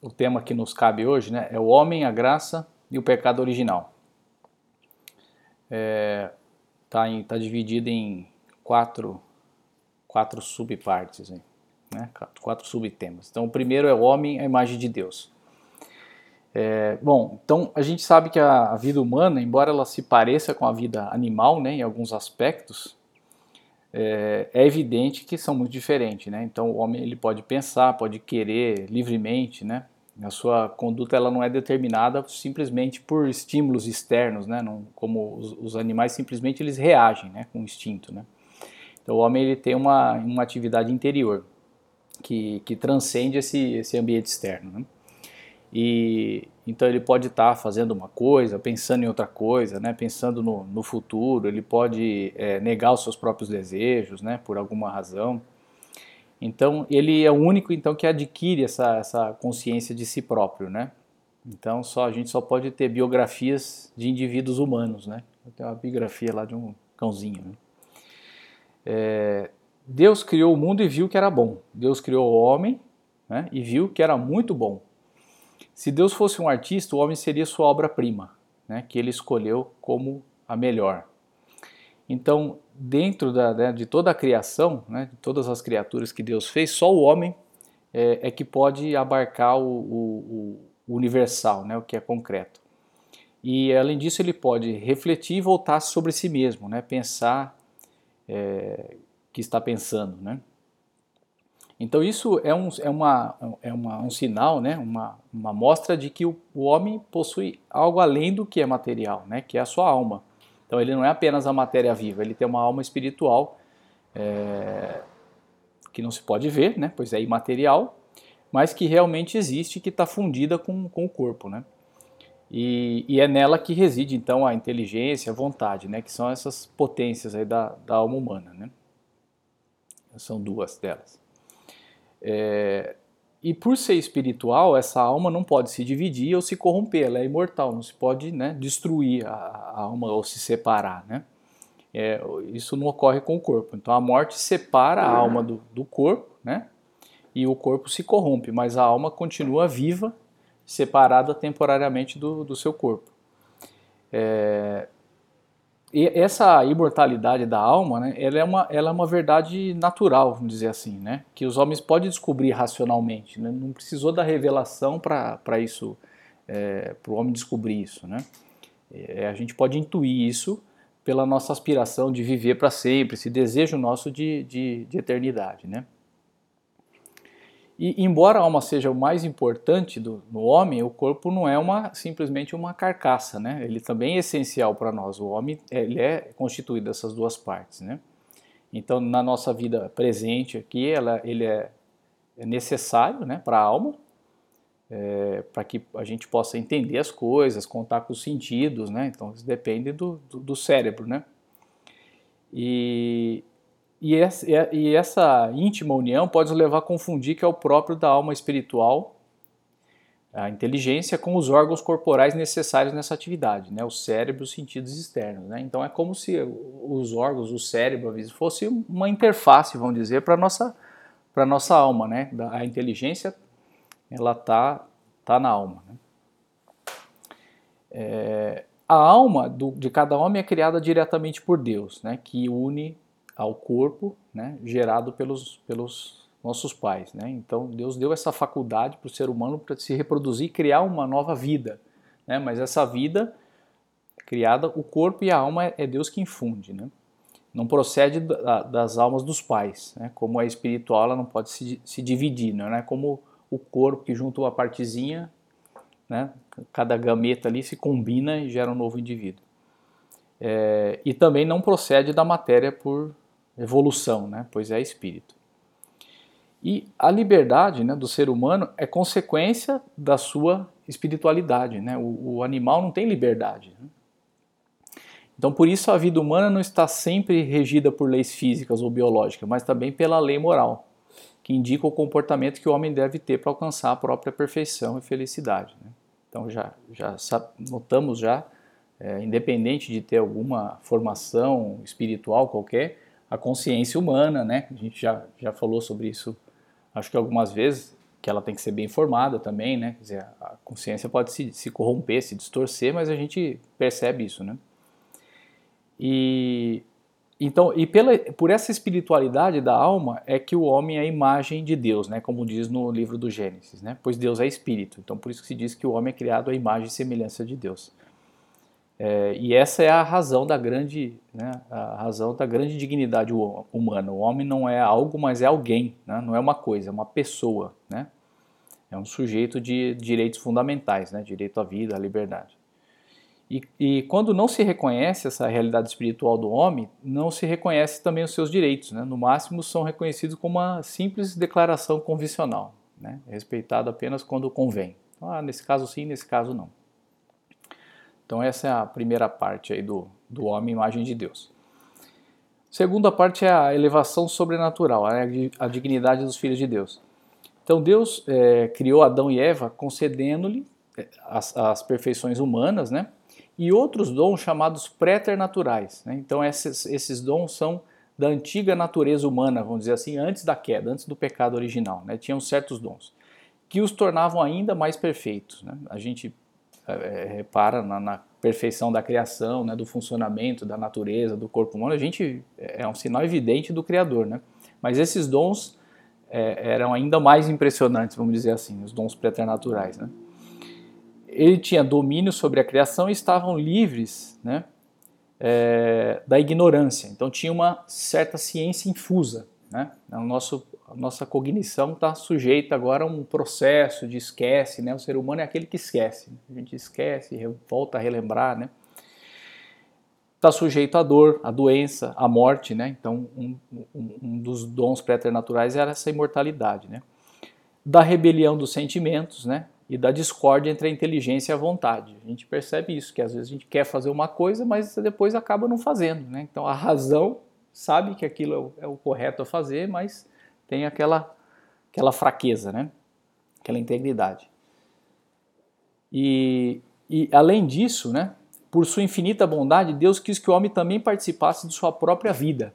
o tema que nos cabe hoje né, é o homem, a graça e o pecado original. Está é, tá tá dividido em quatro, quatro subpartes, né, quatro subtemas. Então, o primeiro é o homem, a imagem de Deus. É, bom, então a gente sabe que a, a, vida humana, embora ela se pareça com a vida animal, né, em alguns aspectos, é, é, evidente que são muito diferentes, né? Então o homem ele pode pensar, pode querer livremente, né? A sua conduta ela não é determinada simplesmente por estímulos externos, né? Não, como os, os, animais simplesmente eles reagem, né? Com instinto, né? Então o homem ele tem uma, uma atividade interior que, que transcende esse, esse ambiente externo, né? E então ele pode estar tá fazendo uma coisa, pensando em outra coisa, né? pensando no, no futuro, ele pode é, negar os seus próprios desejos, né? por alguma razão. Então ele é o único então que adquire essa, essa consciência de si próprio, né? Então só a gente só pode ter biografias de indivíduos humanos, né? Tem uma biografia lá de um cãozinho. Né? É, Deus criou o mundo e viu que era bom. Deus criou o homem né? e viu que era muito bom. Se Deus fosse um artista, o homem seria sua obra-prima, né, que ele escolheu como a melhor. Então, dentro da, né, de toda a criação, né, de todas as criaturas que Deus fez, só o homem é, é que pode abarcar o, o, o, universal, né, o que é concreto. E além disso, ele pode refletir e voltar sobre si mesmo, né, pensar é, que está pensando, né. Então isso é um, é uma, é uma, um sinal, né, uma, uma mostra de que o, o homem possui algo além do que é material, né, que é a sua alma. Então ele não é apenas a matéria viva, ele tem uma alma espiritual é, que não se pode ver, né, pois é imaterial, mas que realmente existe, que está fundida com, com o corpo, né. E, e, é nela que reside então a inteligência, a vontade, né, que são essas potências aí da, da alma humana, né. São duas delas. É, e por ser espiritual, essa alma não pode se dividir ou se corromper, ela é imortal, não se pode né, destruir a, a, alma ou se separar. Né? É, isso não ocorre com o corpo. Então a morte separa a alma do, do corpo né? e o corpo se corrompe, mas a alma continua viva, separada temporariamente do, do seu corpo. É, e essa imortalidade da alma, né, ela, é uma, ela é uma verdade natural, vamos dizer assim, né, que os homens podem descobrir racionalmente. Né, não precisou da revelação para isso, é, para o homem descobrir isso. Né. É, a gente pode intuir isso pela nossa aspiração de viver para sempre, esse desejo nosso de, de, de eternidade. Né. E embora a alma seja o mais importante do, no homem, o corpo não é uma simplesmente uma carcaça, né? Ele também é essencial para nós. O homem ele é constituído dessas duas partes, né? Então, na nossa vida presente aqui, ela, ele é, é necessário, né, para a alma, é, para que a gente possa entender as coisas, contar com os sentidos, né? Então, isso depende do, do, do cérebro, né? E e essa, e essa íntima união pode nos levar a confundir que é o próprio da alma espiritual, a inteligência, com os órgãos corporais necessários nessa atividade, né? o cérebro os sentidos externos. Né? Então é como se os órgãos, o cérebro, fosse uma interface, vamos dizer, para a nossa, nossa alma. Né? A inteligência ela está tá na alma. Né? É, a alma do, de cada homem é criada diretamente por Deus, né? que une ao corpo, né, gerado pelos, pelos nossos pais. Né? Então Deus deu essa faculdade para o ser humano para se reproduzir e criar uma nova vida. Né? Mas essa vida criada, o corpo e a alma é Deus que infunde. Né? Não procede das almas dos pais. Né? Como é espiritual, ela não pode se, se dividir. Não é como o corpo que junto uma partezinha, né? cada gameta ali se combina e gera um novo indivíduo. É, e também não procede da matéria por evolução, né? pois é espírito. E a liberdade né, do ser humano é consequência da sua espiritualidade. Né? O, o animal não tem liberdade. Né? Então, por isso, a vida humana não está sempre regida por leis físicas ou biológicas, mas também pela lei moral, que indica o comportamento que o homem deve ter para alcançar a própria perfeição e felicidade. Né? Então, já, já notamos já, é, independente de ter alguma formação espiritual qualquer, a consciência humana, né? A gente já, já falou sobre isso, acho que algumas vezes, que ela tem que ser bem informada também, né? Quer dizer, a consciência pode se, se corromper, se distorcer, mas a gente percebe isso, né? E então, e pela, por essa espiritualidade da alma é que o homem é a imagem de Deus, né? Como diz no livro do Gênesis, né? Pois Deus é espírito. Então, por isso que se diz que o homem é criado à imagem e semelhança de Deus. É, e essa é a razão da grande, né, a razão da grande dignidade humana. O homem não é algo, mas é alguém, né? não é uma coisa, é uma pessoa, né? É um sujeito de direitos fundamentais, né? Direito à vida, à liberdade. E, e, quando não se reconhece essa realidade espiritual do homem, não se reconhece também os seus direitos. Né? No máximo, são reconhecidos como uma simples declaração convencional, né? respeitado apenas quando convém. Ah, nesse caso sim, nesse caso não. Então essa é a primeira parte aí do, do homem, imagem de Deus. Segunda parte é a elevação sobrenatural, a dignidade dos filhos de Deus. Então Deus é, criou Adão e Eva concedendo-lhe é, as, as, perfeições humanas, né? E outros dons chamados préternaturais. Né? Então esses, esses dons são da antiga natureza humana, vamos dizer assim, antes da queda, antes do pecado original. Né? Tinham certos dons que os tornavam ainda mais perfeitos. Né? A gente é, é, repara na, na, perfeição da criação, né, do funcionamento da natureza, do corpo humano, a gente é, é um sinal evidente do Criador, né? Mas esses dons é, eram ainda mais impressionantes, vamos dizer assim, os dons preternaturais, né? Ele tinha domínio sobre a criação e estavam livres, né, é, da ignorância. Então tinha uma certa ciência infusa, né? O nosso a nossa cognição está sujeita agora a um processo de esquece, né? O ser humano é aquele que esquece. A gente esquece, volta a relembrar, né? Está sujeito à dor, à doença, à morte, né? Então, um, um, um dos dons preternaturais era essa imortalidade, né? Da rebelião dos sentimentos, né? E da discórdia entre a inteligência e a vontade. A gente percebe isso, que às vezes a gente quer fazer uma coisa, mas depois acaba não fazendo, né? Então, a razão sabe que aquilo é o, é o correto a fazer, mas tem aquela, aquela fraqueza, né? aquela integridade. E, e além disso, né, por sua infinita bondade, Deus quis que o homem também participasse de sua própria vida.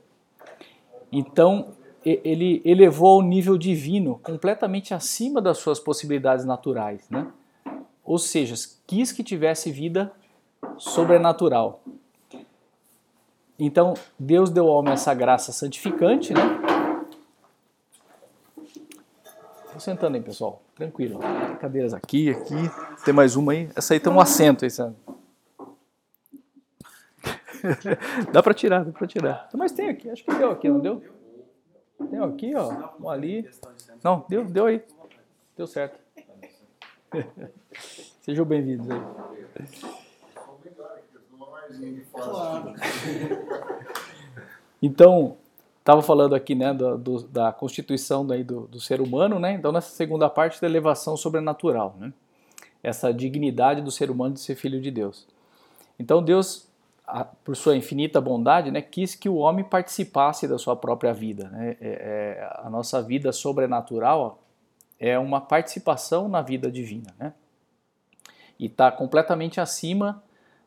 Então, ele elevou ao nível divino, completamente acima das suas possibilidades naturais, né? Ou seja, quis que tivesse vida sobrenatural. Então, Deus deu ao homem essa graça santificante, né? Sentando aí, pessoal. Tranquilo. Tem cadeiras aqui, aqui. Tem mais uma aí. Essa aí tem um assento. Essa... dá pra tirar, dá pra tirar. Mas tem aqui, acho que deu aqui, não deu? Tem aqui, ó. Um ali. Não, deu, deu aí. Deu certo. Sejam bem-vindos aí. Então, estava falando aqui né, do, do, da constituição daí do, do, ser humano, né? então nessa segunda parte da elevação sobrenatural, né? essa dignidade do ser humano de ser filho de Deus. Então Deus, por sua infinita bondade, né, quis que o homem participasse da sua própria vida. Né? É, é, a nossa vida sobrenatural é uma participação na vida divina. Né? E está completamente acima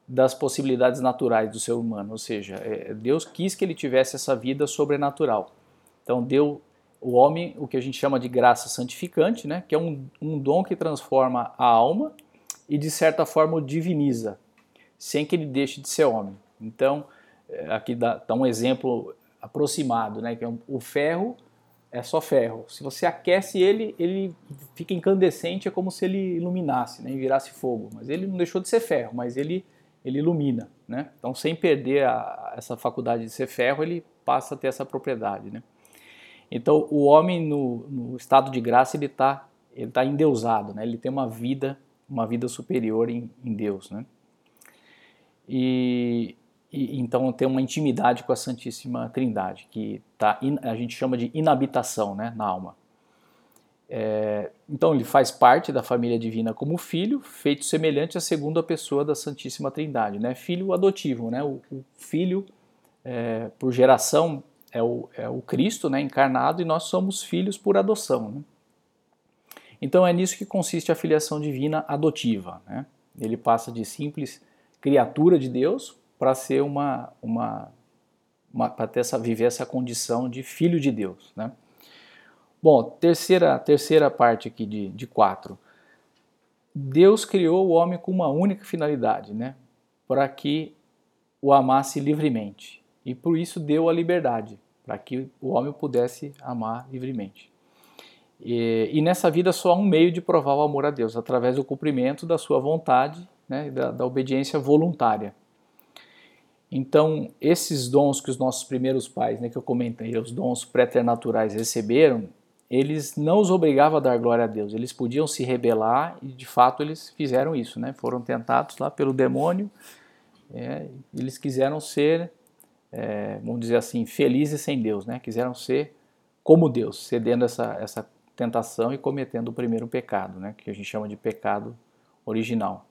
das possibilidades naturais do ser humano, ou seja, é, Deus quis que ele tivesse essa vida sobrenatural. Então deu o homem o que a gente chama de graça santificante, né, que é um, um dom que transforma a alma e de certa forma o diviniza, sem que ele deixe de ser homem. Então é, aqui dá, dá um exemplo aproximado, né, que é um, o ferro é só ferro. Se você aquece ele, ele fica incandescente, é como se ele iluminasse, né, e virasse fogo. Mas ele não deixou de ser ferro, mas ele ele ilumina, né? Então, sem perder a, essa faculdade de ser ferro, ele passa a ter essa propriedade, né? Então, o homem no, no estado de graça ele está ele tá endeusado, né? Ele tem uma vida uma vida superior em, em Deus, né? E, e, então tem uma intimidade com a Santíssima Trindade que tá a gente chama de inabitação, né, na alma. É, então ele faz parte da família divina como filho, feito semelhante à segunda pessoa da Santíssima Trindade, né? Filho adotivo, né? O, o filho é, por geração é o, é o Cristo, né? Encarnado e nós somos filhos por adoção, né? Então é nisso que consiste a filiação divina adotiva, né? Ele passa de simples criatura de Deus para ser uma, uma, uma para essa viver essa condição de filho de Deus, né? Bom, terceira, terceira parte aqui de, de quatro. Deus criou o homem com uma única finalidade, né? Para que o amasse livremente. E por isso deu a liberdade, para que o homem pudesse amar livremente. E, e, nessa vida só há um meio de provar o amor a Deus, através do cumprimento da sua vontade, né, da, da obediência voluntária. Então, esses dons que os nossos primeiros pais, né, que eu comentei, os dons preternaturais receberam, eles não os obrigavam a dar glória a Deus. Eles podiam se rebelar e, de fato, eles fizeram isso, né? Foram tentados lá pelo demônio. É, eles quiseram ser, é, vamos dizer assim, felizes sem Deus, né? Quiseram ser como Deus, cedendo essa, essa tentação e cometendo o primeiro pecado, né? Que a gente chama de pecado original.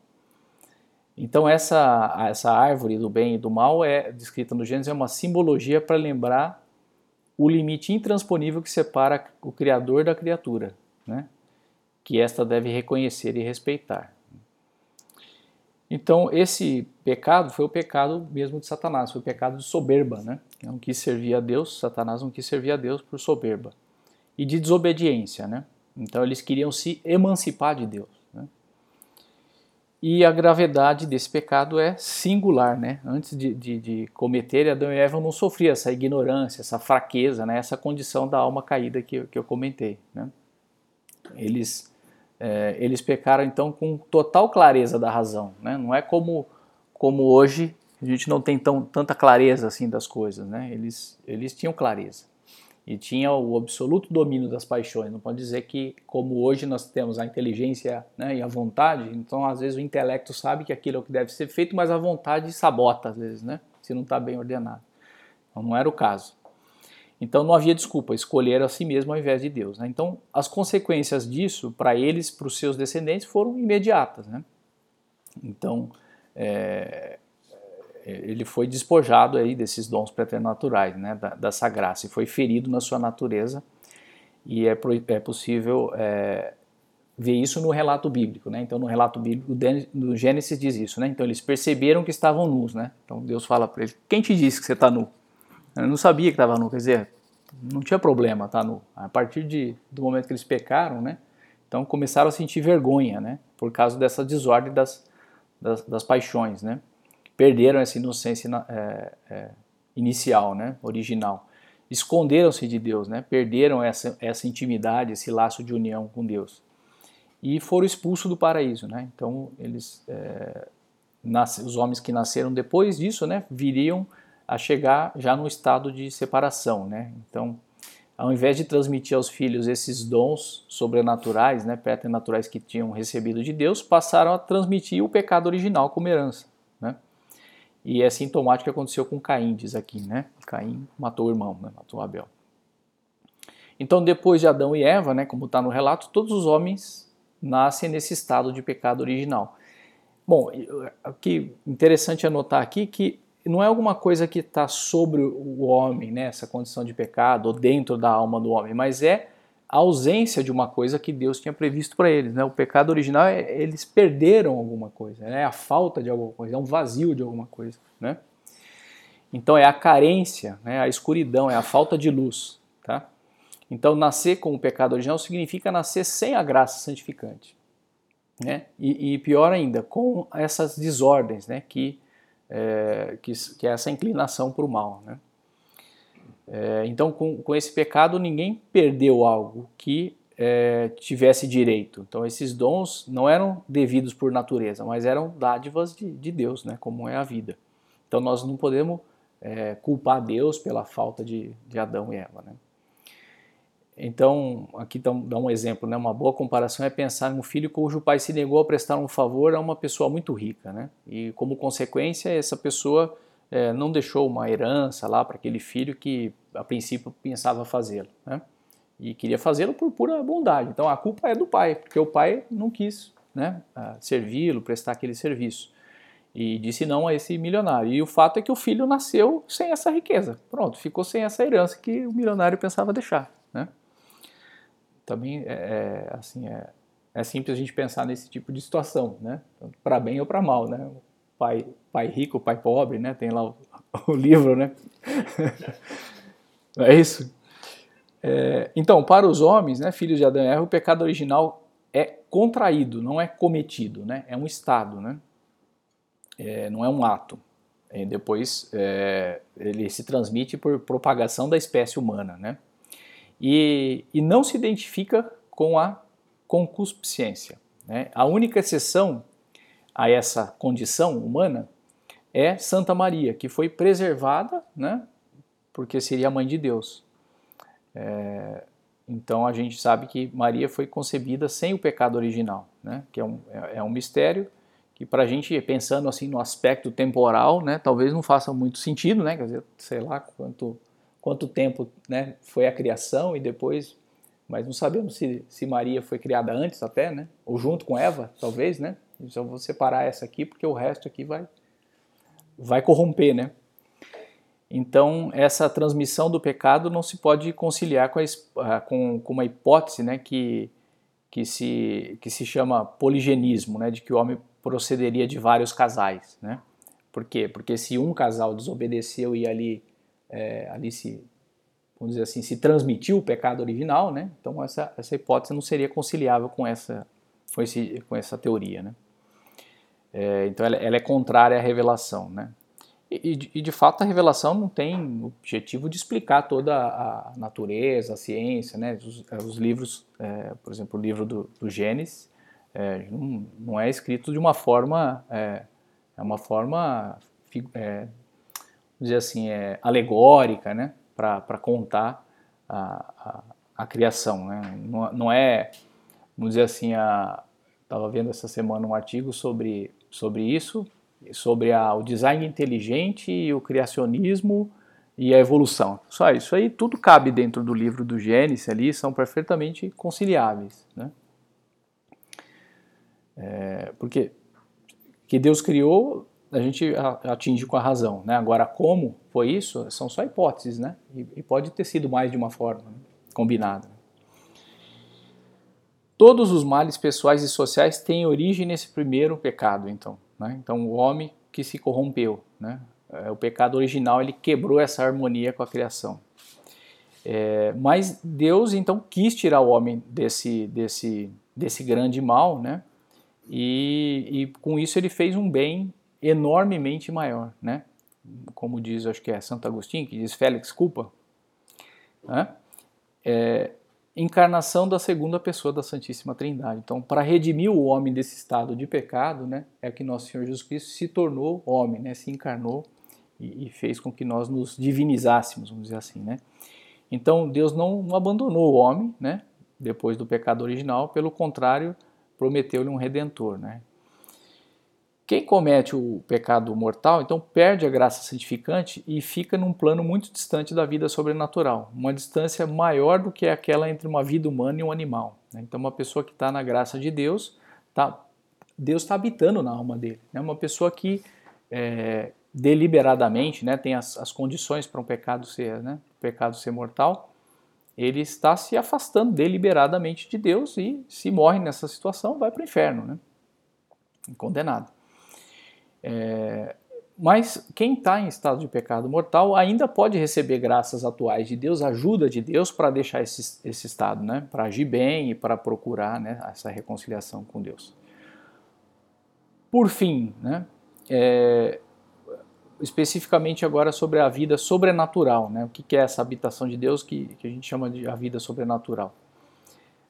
Então essa, essa árvore do bem e do mal é descrita no Gênesis é uma simbologia para lembrar o limite intransponível que separa o Criador da criatura, né? que esta deve reconhecer e respeitar. Então esse pecado foi o pecado mesmo de Satanás, foi o pecado de soberba, né? Não quis servir a Deus, Satanás não quis servir a Deus por soberba e de desobediência, né? Então eles queriam se emancipar de Deus. E a gravidade desse pecado é singular, né? Antes de, de, de cometer, Adão e Eva não sofriam essa ignorância, essa fraqueza, né? essa condição da alma caída que, que eu comentei. Né? Eles, é, eles pecaram então com total clareza da razão. Né? Não é como, como hoje a gente não tem tão, tanta clareza assim das coisas. Né? Eles, eles tinham clareza e tinha o absoluto domínio das paixões. Não pode dizer que, como hoje nós temos a inteligência né, e a vontade, então às vezes o intelecto sabe que aquilo é o que deve ser feito, mas a vontade sabota às vezes, né, se não está bem ordenado. Então não era o caso. Então não havia desculpa, escolheram a si mesmo ao invés de Deus. Né? Então as consequências disso para eles, para os seus descendentes, foram imediatas. Né? Então é, ele foi despojado aí desses dons preternaturais, né, da, dessa graça, e foi ferido na sua natureza, e é, é possível é, ver isso no relato bíblico, né, então no relato bíblico, no Gênesis diz isso, né, então eles perceberam que estavam nus, né, então Deus fala para eles, quem te disse que você está nu? Eu não sabia que estava nu, quer dizer, não tinha problema estar tá nu, a partir de, do momento que eles pecaram, né, então começaram a sentir vergonha, né, por causa dessa desordem das, das, das paixões, né, perderam essa inocência é, é, inicial, né, original. Esconderam-se de Deus, né, perderam essa, essa intimidade, esse laço de união com Deus. E foram expulsos do paraíso. Né? Então, eles, é, os homens que nasceram depois disso né, viriam a chegar já no estado de separação. Né? Então, ao invés de transmitir aos filhos esses dons sobrenaturais, né, preternaturais que tinham recebido de Deus, passaram a transmitir o pecado original como herança. E é sintomático que aconteceu com Caim, diz aqui, né? Caim matou o irmão, né? matou Abel. Então, depois de Adão e Eva, né, como está no relato, todos os homens nascem nesse estado de pecado original. Bom, o que interessante anotar aqui que não é alguma coisa que está sobre o homem, né, essa condição de pecado, ou dentro da alma do homem, mas é a ausência de uma coisa que Deus tinha previsto para eles. Né? O pecado original é eles perderam alguma coisa, né? é a falta de alguma coisa, é um vazio de alguma coisa. Né? Então é a carência, né? a escuridão, é a falta de luz. Tá? Então nascer com o pecado original significa nascer sem a graça santificante. Né? E, e pior ainda, com essas desordens, né? que, é, que, que é essa inclinação para o mal. Né? É, então, com, com esse pecado, ninguém perdeu algo que é, tivesse direito. Então, esses dons não eram devidos por natureza, mas eram dádivas de, de Deus, né, como é a vida. Então, nós não podemos é, culpar Deus pela falta de, de Adão e Eva. Né? Então, aqui dá um exemplo, né? uma boa comparação é pensar em um filho cujo pai se negou a prestar um favor a uma pessoa muito rica. Né? E, como consequência, essa pessoa é, não deixou uma herança lá para aquele filho que a princípio pensava fazê-lo, né? E queria fazê-lo por pura bondade. Então a culpa é do pai, porque o pai não quis, né, servi-lo, prestar aquele serviço. E disse não a esse milionário. E o fato é que o filho nasceu sem essa riqueza. Pronto, ficou sem essa herança que o milionário pensava deixar, né? Também é, é assim é, é simples a gente pensar nesse tipo de situação, né? Para bem ou para mal, né? pai, pai rico, pai pobre, né? Tem lá o, o livro, né? é isso? É, então, para os homens, né, filhos de Adão e Eva, o pecado original é contraído, não é cometido, né? É um estado, né? É, não é um ato. E depois é, ele se transmite por propagação da espécie humana, né? E, e não se identifica com a concupiscência. Né? A única exceção a essa condição humana é Santa Maria, que foi preservada, né? Porque seria a mãe de Deus. É, então a gente sabe que Maria foi concebida sem o pecado original, né? Que é um, é, é um mistério que para a gente pensando assim no aspecto temporal, né? Talvez não faça muito sentido, né? Quer dizer, sei lá quanto quanto tempo, né? Foi a criação e depois mas não sabemos se, se Maria foi criada antes até, né? Ou junto com Eva, talvez, né? Então vou separar essa aqui porque o resto aqui vai vai corromper, né? Então essa transmissão do pecado não se pode conciliar com, a, ah, com, com uma hipótese, né? Que que se que se chama poligenismo, né? De que o homem procederia de vários casais, né? Por quê? Porque se um casal desobedeceu e ali é, ali se vamos dizer assim, se transmitiu o pecado original, né? Então essa, essa hipótese não seria conciliável com essa, com, esse, com essa teoria, né? É, então ela, ela, é contrária à revelação, né? E, e, de fato a revelação não tem o objetivo de explicar toda a natureza, a ciência, né? Os, os livros, é, por exemplo, o livro do, do Gênesis, é, não, não, é escrito de uma forma, é, é uma forma, é, dizer assim, é, alegórica, né? para contar a, a, a, criação. Né? Não, não, é, vamos dizer assim, estava vendo essa semana um artigo sobre, sobre isso, sobre a, o design inteligente e o criacionismo e a evolução. Só isso aí tudo cabe dentro do livro do Gênesis ali, são perfeitamente conciliáveis. Né? É, porque que Deus criou a gente atinge com a razão. Né? Agora, como foi isso, são só hipóteses, né? E, e pode ter sido mais de uma forma né? combinada. Todos os males pessoais e sociais têm origem nesse primeiro pecado, então. Né? Então, o homem que se corrompeu, né? É, o pecado original, ele quebrou essa harmonia com a criação. É, mas Deus, então, quis tirar o homem desse, desse, desse grande mal, né? E, e com isso ele fez um bem enormemente maior, né? Como diz, acho que é Santo Agostinho, que diz Félix culpa, né? É, encarnação da segunda pessoa da Santíssima Trindade. Então, para redimir o homem desse estado de pecado, né, é que nosso Senhor Jesus Cristo se tornou homem, né, se encarnou e, e fez com que nós nos divinizássemos, vamos dizer assim, né. Então, Deus não, não abandonou o homem, né, depois do pecado original, pelo contrário, prometeu-lhe um redentor, né. Quem comete o pecado mortal, então perde a graça santificante e fica num plano muito distante da vida sobrenatural, uma distância maior do que aquela entre uma vida humana e um animal. Né? Então, uma pessoa que está na graça de Deus, tá, Deus está habitando na alma dele. É né? uma pessoa que é, deliberadamente né, tem as, as condições para um pecado ser, né, pecado ser mortal, ele está se afastando deliberadamente de Deus e, se morre nessa situação, vai para o inferno, né? condenado. É, mas quem está em estado de pecado mortal ainda pode receber graças atuais de Deus, ajuda de Deus para deixar esse, esse estado, né? para agir bem e para procurar né, essa reconciliação com Deus. Por fim, né, é, especificamente agora sobre a vida sobrenatural, né, o que é essa habitação de Deus que, que a gente chama de a vida sobrenatural.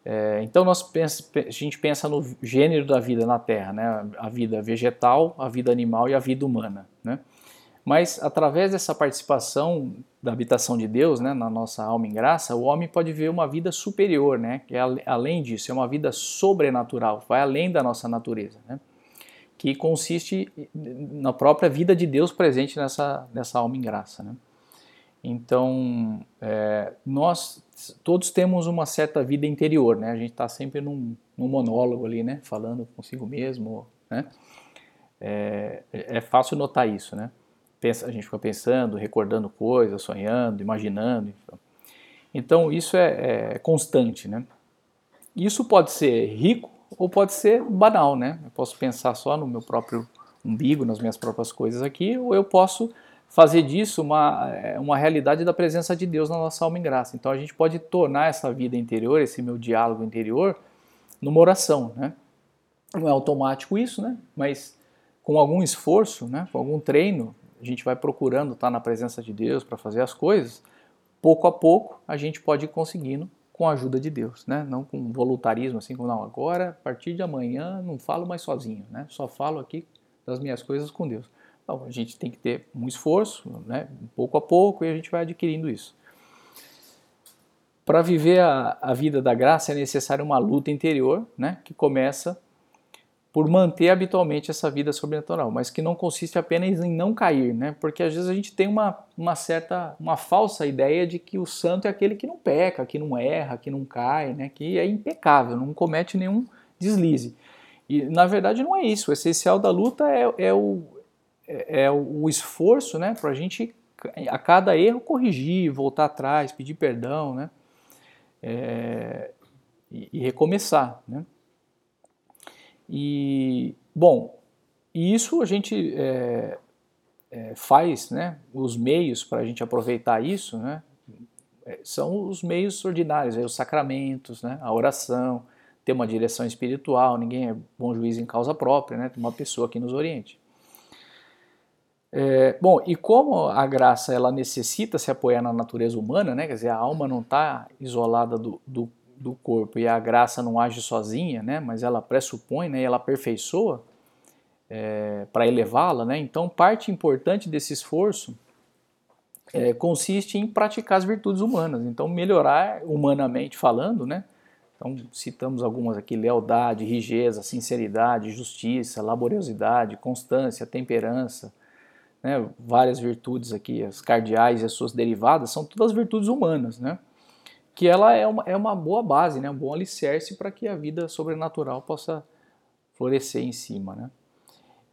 É, então nós pensa, a gente pensa no gênero da vida na Terra, né? a vida vegetal, a vida animal e a vida humana. Né? Mas através dessa participação da habitação de Deus né, na nossa alma em graça, o homem pode ver uma vida superior, né? que é, além disso, é uma vida sobrenatural, vai além da nossa natureza, né? que consiste na própria vida de Deus presente nessa, nessa alma em graça. Né? Então, é, nós todos temos uma certa vida interior, né? A gente está sempre num, num, monólogo ali, né? Falando consigo mesmo, né? É, é, fácil notar isso, né? Pensa, a gente fica pensando, recordando coisas, sonhando, imaginando. Então, isso é, é constante, né? Isso pode ser rico ou pode ser banal, né? Eu posso pensar só no meu próprio umbigo, nas minhas próprias coisas aqui, ou eu posso fazer disso uma, é, uma realidade da presença de Deus na nossa alma em graça. Então a gente pode tornar essa vida interior, esse meu diálogo interior, numa oração, né? Não é automático isso, né? Mas com algum esforço, né? Com algum treino, a gente vai procurando estar na presença de Deus para fazer as coisas. Pouco a pouco a gente pode ir conseguindo com a ajuda de Deus, né? Não com voluntarismo assim, como não agora, a partir de amanhã não falo mais sozinho, né? Só falo aqui das minhas coisas com Deus. Então, a gente tem que ter um esforço, né? pouco a pouco, e a gente vai adquirindo isso. Para viver a, a, vida da graça é necessária uma luta interior, né? que começa por manter habitualmente essa vida sobrenatural, mas que não consiste apenas em não cair, né? Porque às vezes a gente tem uma, uma certa, uma falsa ideia de que o santo é aquele que não peca, que não erra, que não cai, né? Que é impecável, não comete nenhum deslize. E na verdade não é isso. O essencial da luta é, é o, é, é o esforço, né? Para a gente a cada erro corrigir, voltar atrás, pedir perdão, né? É, e, e recomeçar, né? E, bom, isso a gente é, é, faz, né, os meios para a gente aproveitar isso, né, é, são os meios ordinários, os sacramentos, né, a oração, ter uma direção espiritual, ninguém é bom juiz em causa própria, né, uma pessoa que nos oriente. É, bom, e como a graça ela necessita se apoiar na natureza humana, né, quer dizer, a alma não está isolada do, do do corpo e a graça não age sozinha, né, mas ela pressupõe, né, e ela aperfeiçoa é, para elevá-la, né, então parte importante desse esforço é, consiste em praticar as virtudes humanas, então melhorar humanamente falando, né, então citamos algumas aqui, lealdade, rigidez, sinceridade, justiça, laboriosidade, constância, temperança, né, várias virtudes aqui, as cardeais e as suas derivadas, são todas virtudes humanas, né, que ela é uma, é uma boa base, né? um bom alicerce para que a vida sobrenatural possa florescer em cima. Né?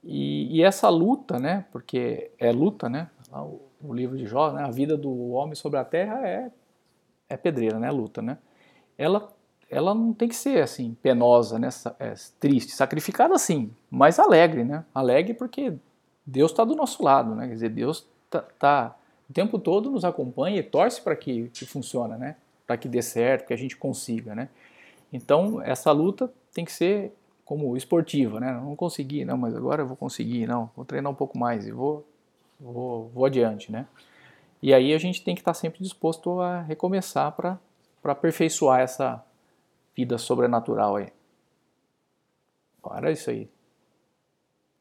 E, e essa luta, né? porque é luta, né? o, o, livro de Jó, né? a vida do homem sobre a terra é, é pedreira, né? luta. Né? Ela, ela não tem que ser assim, penosa, né? É, triste, sacrificada sim, mas alegre. Né? Alegre porque Deus está do nosso lado, né? quer dizer, Deus está tá, o tempo todo nos acompanha e torce para que, que funcione, né? para que dê certo, que a gente consiga, né? Então, essa luta tem que ser como esportiva, né? Não consegui, não, mas agora eu vou conseguir, não, vou treinar um pouco mais e vou, vou, vou adiante, né? E aí a gente tem que estar sempre disposto a recomeçar para aperfeiçoar essa vida sobrenatural aí. Era isso aí.